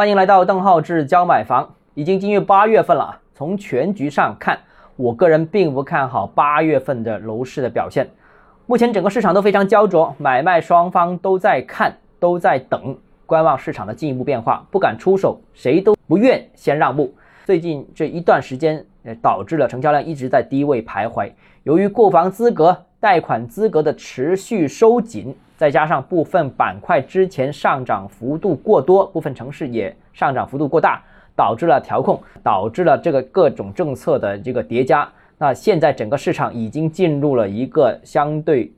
欢迎来到邓浩志教买房。已经进入八月份了，从全局上看，我个人并不看好八月份的楼市的表现。目前整个市场都非常焦灼，买卖双方都在看，都在等，观望市场的进一步变化，不敢出手，谁都不愿先让步。最近这一段时间，呃，导致了成交量一直在低位徘徊。由于购房资格、贷款资格的持续收紧。再加上部分板块之前上涨幅度过多，部分城市也上涨幅度过大，导致了调控，导致了这个各种政策的这个叠加。那现在整个市场已经进入了一个相对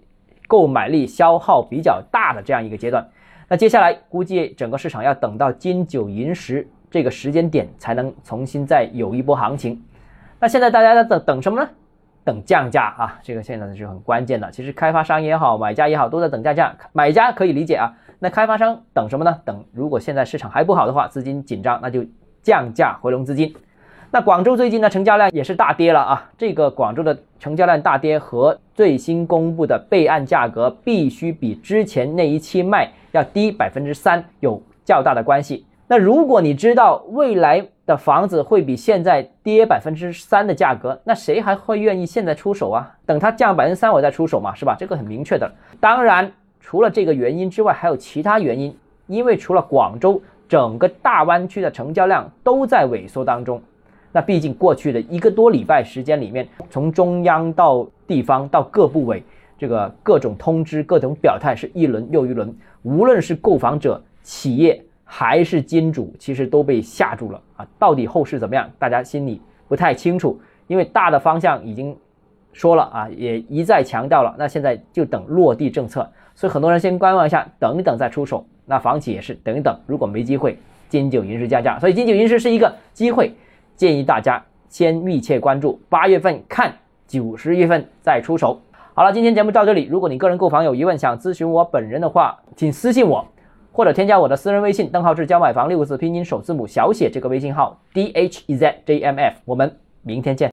购买力消耗比较大的这样一个阶段。那接下来估计整个市场要等到金九银十这个时间点才能重新再有一波行情。那现在大家在等等什么呢？等降价啊，这个现在是很关键的。其实开发商也好，买家也好，都在等降价。买家可以理解啊，那开发商等什么呢？等如果现在市场还不好的话，资金紧张，那就降价回笼资金。那广州最近的成交量也是大跌了啊。这个广州的成交量大跌和最新公布的备案价格必须比之前那一期卖要低百分之三有较大的关系。那如果你知道未来，的房子会比现在跌百分之三的价格，那谁还会愿意现在出手啊？等它降百分之三我再出手嘛，是吧？这个很明确的。当然，除了这个原因之外，还有其他原因。因为除了广州，整个大湾区的成交量都在萎缩当中。那毕竟过去的一个多礼拜时间里面，从中央到地方到各部委，这个各种通知、各种表态是一轮又一轮，无论是购房者、企业。还是金主其实都被吓住了啊！到底后市怎么样？大家心里不太清楚，因为大的方向已经说了啊，也一再强调了。那现在就等落地政策，所以很多人先观望一下，等一等再出手。那房企也是等一等，如果没机会，金九银十降价，所以金九银十是一个机会，建议大家先密切关注，八月份看九十月份再出手。好了，今天节目到这里。如果你个人购房有疑问，想咨询我本人的话，请私信我。或者添加我的私人微信，邓浩志教买房六个字拼音首字母小写这个微信号 d h e z j m f，我们明天见。